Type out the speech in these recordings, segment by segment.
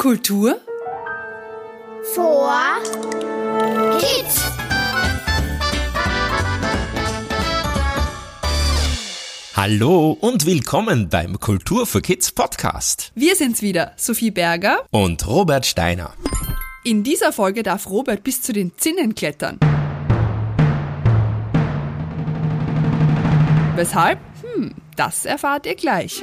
Kultur vor Kids. Hallo und willkommen beim Kultur für Kids Podcast. Wir sind's wieder, Sophie Berger. Und Robert Steiner. In dieser Folge darf Robert bis zu den Zinnen klettern. Weshalb? Hm, das erfahrt ihr gleich.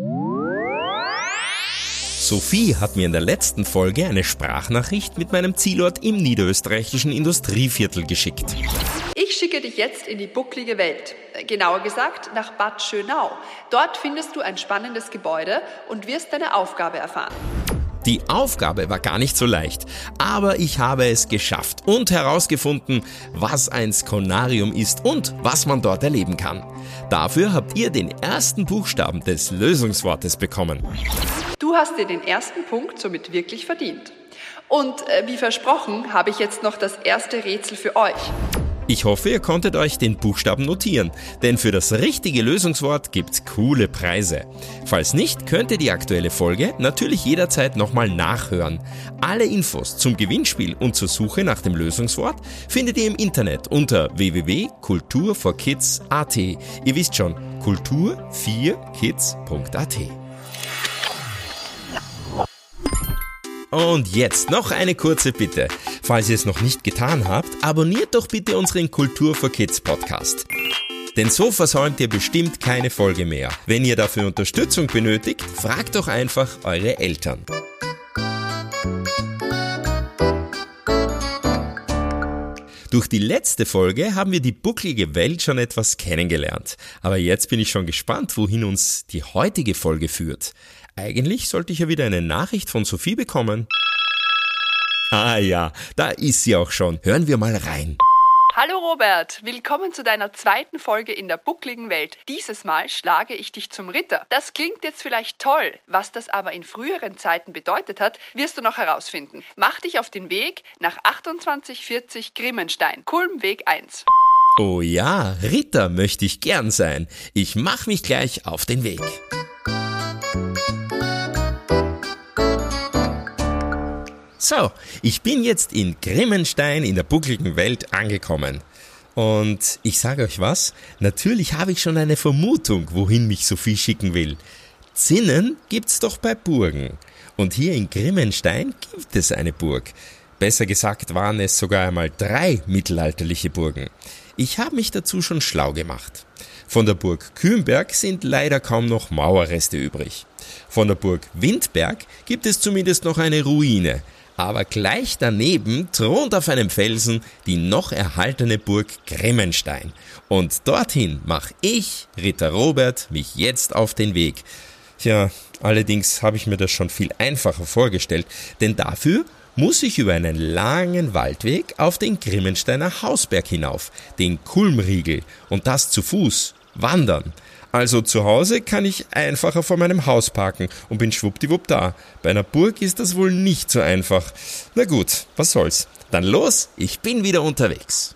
Sophie hat mir in der letzten Folge eine Sprachnachricht mit meinem Zielort im niederösterreichischen Industrieviertel geschickt. Ich schicke dich jetzt in die bucklige Welt. Genauer gesagt nach Bad Schönau. Dort findest du ein spannendes Gebäude und wirst deine Aufgabe erfahren. Die Aufgabe war gar nicht so leicht, aber ich habe es geschafft und herausgefunden, was ein Skonarium ist und was man dort erleben kann. Dafür habt ihr den ersten Buchstaben des Lösungswortes bekommen. Du hast dir den ersten Punkt somit wirklich verdient. Und äh, wie versprochen habe ich jetzt noch das erste Rätsel für euch. Ich hoffe, ihr konntet euch den Buchstaben notieren, denn für das richtige Lösungswort gibt's coole Preise. Falls nicht, könnt ihr die aktuelle Folge natürlich jederzeit nochmal nachhören. Alle Infos zum Gewinnspiel und zur Suche nach dem Lösungswort findet ihr im Internet unter www.kulturforkids.at. Ihr wisst schon, kultur4kids.at. Und jetzt noch eine kurze Bitte. Falls ihr es noch nicht getan habt, abonniert doch bitte unseren Kultur for Kids Podcast. Denn so versäumt ihr bestimmt keine Folge mehr. Wenn ihr dafür Unterstützung benötigt, fragt doch einfach eure Eltern. Durch die letzte Folge haben wir die bucklige Welt schon etwas kennengelernt. Aber jetzt bin ich schon gespannt, wohin uns die heutige Folge führt. Eigentlich sollte ich ja wieder eine Nachricht von Sophie bekommen. Ah ja, da ist sie auch schon. Hören wir mal rein. Hallo Robert, willkommen zu deiner zweiten Folge in der buckligen Welt. Dieses Mal schlage ich dich zum Ritter. Das klingt jetzt vielleicht toll, was das aber in früheren Zeiten bedeutet hat, wirst du noch herausfinden. Mach dich auf den Weg nach 2840 Grimmenstein, Kulmweg 1. Oh ja, Ritter möchte ich gern sein. Ich mach mich gleich auf den Weg. So, ich bin jetzt in Grimmenstein in der buckligen Welt angekommen. Und ich sage euch was, natürlich habe ich schon eine Vermutung, wohin mich Sophie schicken will. Zinnen gibt's doch bei Burgen. Und hier in Grimmenstein gibt es eine Burg. Besser gesagt waren es sogar einmal drei mittelalterliche Burgen. Ich habe mich dazu schon schlau gemacht. Von der Burg Kühnberg sind leider kaum noch Mauerreste übrig. Von der Burg Windberg gibt es zumindest noch eine Ruine, aber gleich daneben thront auf einem Felsen die noch erhaltene Burg Grimmenstein. Und dorthin mach ich, Ritter Robert, mich jetzt auf den Weg. Tja, allerdings habe ich mir das schon viel einfacher vorgestellt, denn dafür muss ich über einen langen Waldweg auf den Grimmensteiner Hausberg hinauf, den Kulmriegel, und das zu Fuß, wandern. Also zu Hause kann ich einfacher vor meinem Haus parken und bin schwuppdiwupp da. Bei einer Burg ist das wohl nicht so einfach. Na gut, was soll's. Dann los, ich bin wieder unterwegs.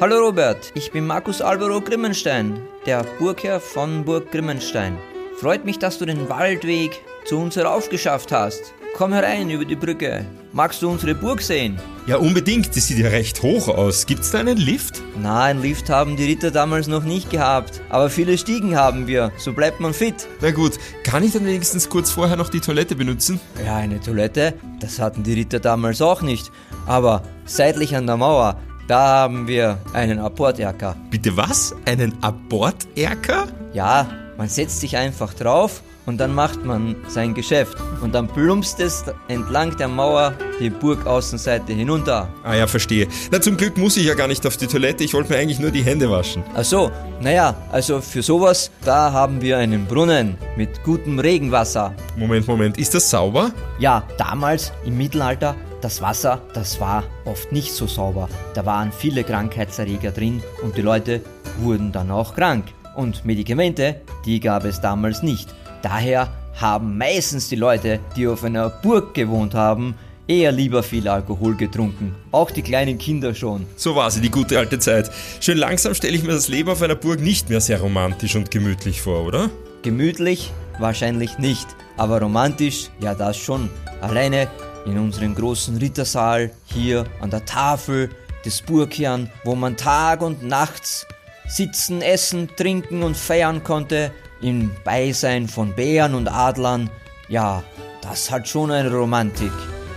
Hallo Robert, ich bin Markus Alvaro Grimmenstein, der Burgherr von Burg Grimmenstein. Freut mich, dass du den Waldweg zu uns heraufgeschafft hast. Komm herein über die Brücke. Magst du unsere Burg sehen? Ja, unbedingt. Die sieht ja recht hoch aus. Gibt's da einen Lift? Na, einen Lift haben die Ritter damals noch nicht gehabt. Aber viele Stiegen haben wir. So bleibt man fit. Na gut, kann ich dann wenigstens kurz vorher noch die Toilette benutzen? Ja, eine Toilette, das hatten die Ritter damals auch nicht. Aber seitlich an der Mauer, da haben wir einen Apporterker. Bitte was? Einen Aborterker? Ja, man setzt sich einfach drauf und dann macht man sein Geschäft. Und dann plumpst es entlang der Mauer die Burgaußenseite hinunter. Ah ja, verstehe. Na, zum Glück muss ich ja gar nicht auf die Toilette. Ich wollte mir eigentlich nur die Hände waschen. Ach so, naja, also für sowas, da haben wir einen Brunnen mit gutem Regenwasser. Moment, Moment. Ist das sauber? Ja, damals im Mittelalter, das Wasser, das war oft nicht so sauber. Da waren viele Krankheitserreger drin und die Leute wurden dann auch krank. Und Medikamente, die gab es damals nicht. Daher haben meistens die Leute, die auf einer Burg gewohnt haben, eher lieber viel Alkohol getrunken. Auch die kleinen Kinder schon. So war sie, die gute alte Zeit. Schön langsam stelle ich mir das Leben auf einer Burg nicht mehr sehr romantisch und gemütlich vor, oder? Gemütlich? Wahrscheinlich nicht. Aber romantisch? Ja, das schon. Alleine in unserem großen Rittersaal, hier an der Tafel des Burgherrn, wo man Tag und nachts sitzen, essen, trinken und feiern konnte, im Beisein von Bären und Adlern, ja, das hat schon eine Romantik,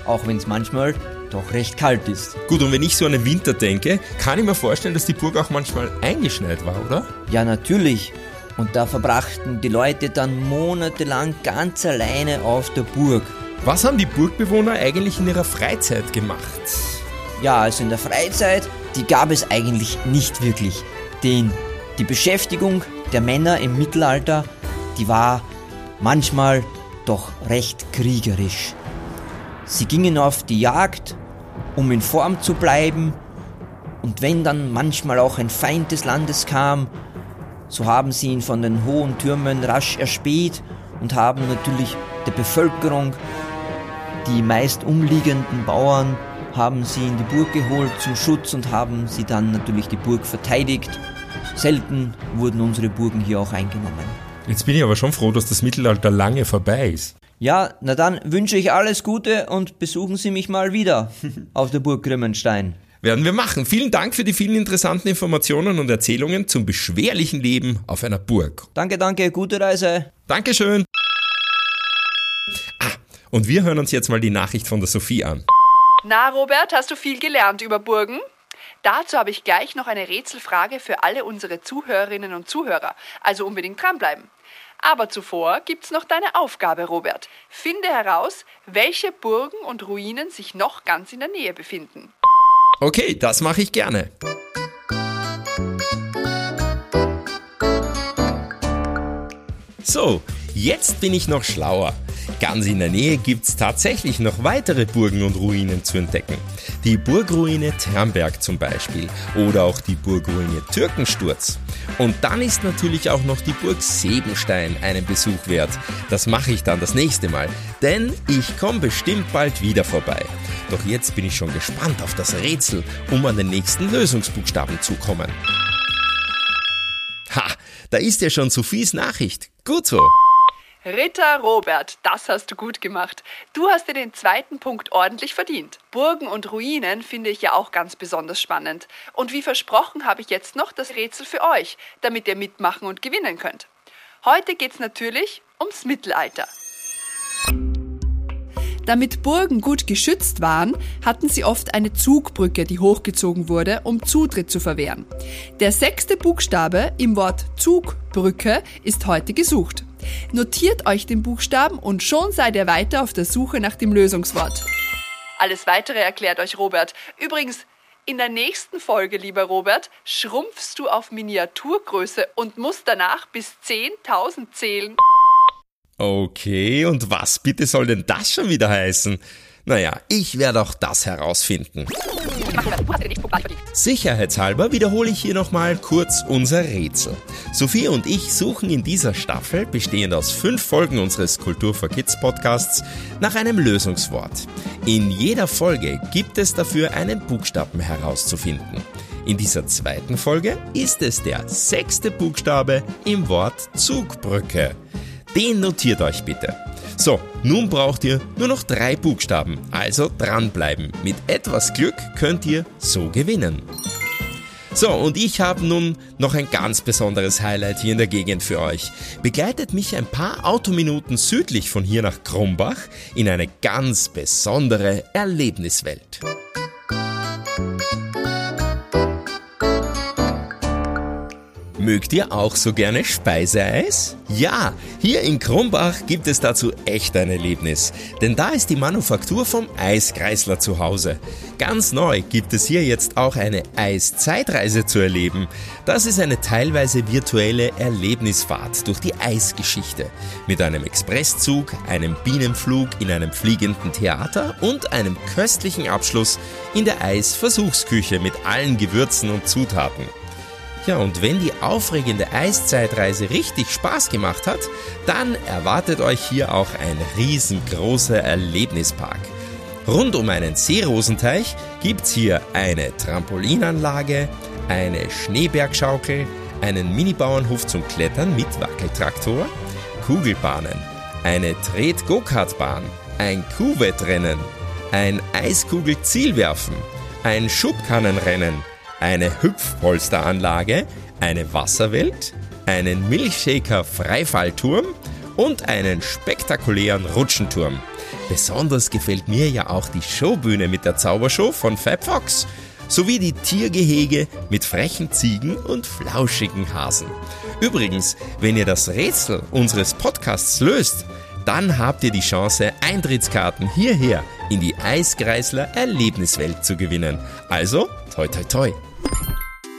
auch wenn es manchmal doch recht kalt ist. Gut, und wenn ich so an den Winter denke, kann ich mir vorstellen, dass die Burg auch manchmal eingeschneit war, oder? Ja, natürlich. Und da verbrachten die Leute dann monatelang ganz alleine auf der Burg. Was haben die Burgbewohner eigentlich in ihrer Freizeit gemacht? Ja, also in der Freizeit, die gab es eigentlich nicht wirklich. Denn die Beschäftigung der Männer im Mittelalter, die war manchmal doch recht kriegerisch. Sie gingen auf die Jagd, um in Form zu bleiben, und wenn dann manchmal auch ein Feind des Landes kam, so haben sie ihn von den hohen Türmen rasch erspäht und haben natürlich der Bevölkerung, die meist umliegenden Bauern, haben sie in die Burg geholt zum Schutz und haben sie dann natürlich die Burg verteidigt. Selten wurden unsere Burgen hier auch eingenommen. Jetzt bin ich aber schon froh, dass das Mittelalter lange vorbei ist. Ja, na dann wünsche ich alles Gute und besuchen Sie mich mal wieder auf der Burg Grimmenstein. Werden wir machen. Vielen Dank für die vielen interessanten Informationen und Erzählungen zum beschwerlichen Leben auf einer Burg. Danke, danke, gute Reise. Dankeschön. Ah, und wir hören uns jetzt mal die Nachricht von der Sophie an. Na, Robert, hast du viel gelernt über Burgen? Dazu habe ich gleich noch eine Rätselfrage für alle unsere Zuhörerinnen und Zuhörer, also unbedingt dranbleiben. Aber zuvor gibt's noch deine Aufgabe, Robert. Finde heraus, welche Burgen und Ruinen sich noch ganz in der Nähe befinden. Okay, das mache ich gerne. So, jetzt bin ich noch schlauer. Ganz in der Nähe gibt's tatsächlich noch weitere Burgen und Ruinen zu entdecken. Die Burgruine Ternberg zum Beispiel oder auch die Burgruine Türkensturz. Und dann ist natürlich auch noch die Burg Sebenstein einen Besuch wert. Das mache ich dann das nächste Mal, denn ich komme bestimmt bald wieder vorbei. Doch jetzt bin ich schon gespannt auf das Rätsel, um an den nächsten Lösungsbuchstaben zu kommen. Ha, da ist ja schon Sophies Nachricht. Gut so. Ritter Robert, das hast du gut gemacht. Du hast dir den zweiten Punkt ordentlich verdient. Burgen und Ruinen finde ich ja auch ganz besonders spannend. Und wie versprochen habe ich jetzt noch das Rätsel für euch, damit ihr mitmachen und gewinnen könnt. Heute geht's natürlich ums Mittelalter. Damit Burgen gut geschützt waren, hatten sie oft eine Zugbrücke, die hochgezogen wurde, um Zutritt zu verwehren. Der sechste Buchstabe im Wort Zugbrücke ist heute gesucht. Notiert euch den Buchstaben und schon seid ihr weiter auf der Suche nach dem Lösungswort. Alles weitere erklärt euch Robert. Übrigens, in der nächsten Folge, lieber Robert, schrumpfst du auf Miniaturgröße und musst danach bis 10.000 zählen. Okay, und was bitte soll denn das schon wieder heißen? Naja, ich werde auch das herausfinden. Sicherheitshalber wiederhole ich hier nochmal kurz unser Rätsel. Sophie und ich suchen in dieser Staffel, bestehend aus fünf Folgen unseres Kultur for Kids Podcasts, nach einem Lösungswort. In jeder Folge gibt es dafür einen Buchstaben herauszufinden. In dieser zweiten Folge ist es der sechste Buchstabe im Wort Zugbrücke. Den notiert euch bitte. So, nun braucht ihr nur noch drei Buchstaben, also dranbleiben. Mit etwas Glück könnt ihr so gewinnen. So, und ich habe nun noch ein ganz besonderes Highlight hier in der Gegend für euch. Begleitet mich ein paar Autominuten südlich von hier nach Krumbach in eine ganz besondere Erlebniswelt. Mögt ihr auch so gerne Speiseeis? Ja, hier in Krumbach gibt es dazu echt ein Erlebnis. Denn da ist die Manufaktur vom Eiskreisler zu Hause. Ganz neu gibt es hier jetzt auch eine Eiszeitreise zu erleben. Das ist eine teilweise virtuelle Erlebnisfahrt durch die Eisgeschichte. Mit einem Expresszug, einem Bienenflug in einem fliegenden Theater und einem köstlichen Abschluss in der Eisversuchsküche mit allen Gewürzen und Zutaten. Ja, und wenn die aufregende Eiszeitreise richtig Spaß gemacht hat, dann erwartet euch hier auch ein riesengroßer Erlebnispark. Rund um einen Seerosenteich gibt's hier eine Trampolinanlage, eine Schneebergschaukel, einen Minibauernhof zum Klettern mit Wackeltraktor, Kugelbahnen, eine Tret-Go-Kart-Bahn, ein Kuhwettrennen, ein Eiskugel-Zielwerfen, ein Schubkannenrennen, eine Hüpfpolsteranlage, eine Wasserwelt, einen Milchshaker-Freifallturm und einen spektakulären Rutschenturm. Besonders gefällt mir ja auch die Showbühne mit der Zaubershow von Fab Fox sowie die Tiergehege mit frechen Ziegen und flauschigen Hasen. Übrigens, wenn ihr das Rätsel unseres Podcasts löst, dann habt ihr die Chance, Eintrittskarten hierher in die Eiskreisler Erlebniswelt zu gewinnen. Also, toi toi toi.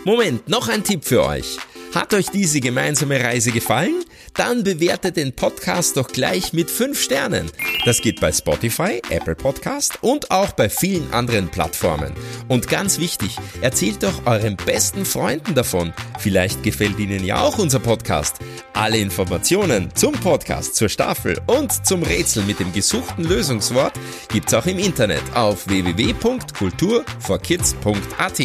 Moment, noch ein Tipp für euch. Hat euch diese gemeinsame Reise gefallen? Dann bewertet den Podcast doch gleich mit 5 Sternen. Das geht bei Spotify, Apple Podcast und auch bei vielen anderen Plattformen. Und ganz wichtig, erzählt doch euren besten Freunden davon. Vielleicht gefällt ihnen ja auch unser Podcast. Alle Informationen zum Podcast, zur Staffel und zum Rätsel mit dem gesuchten Lösungswort gibt's auch im Internet auf www.kulturforkids.at.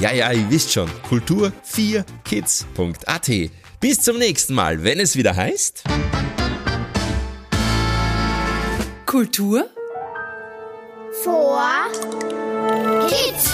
Ja, ja, ihr wisst schon, kultur4kids.at. Bis zum nächsten Mal, wenn es wieder heißt. Kultur Vor Kids.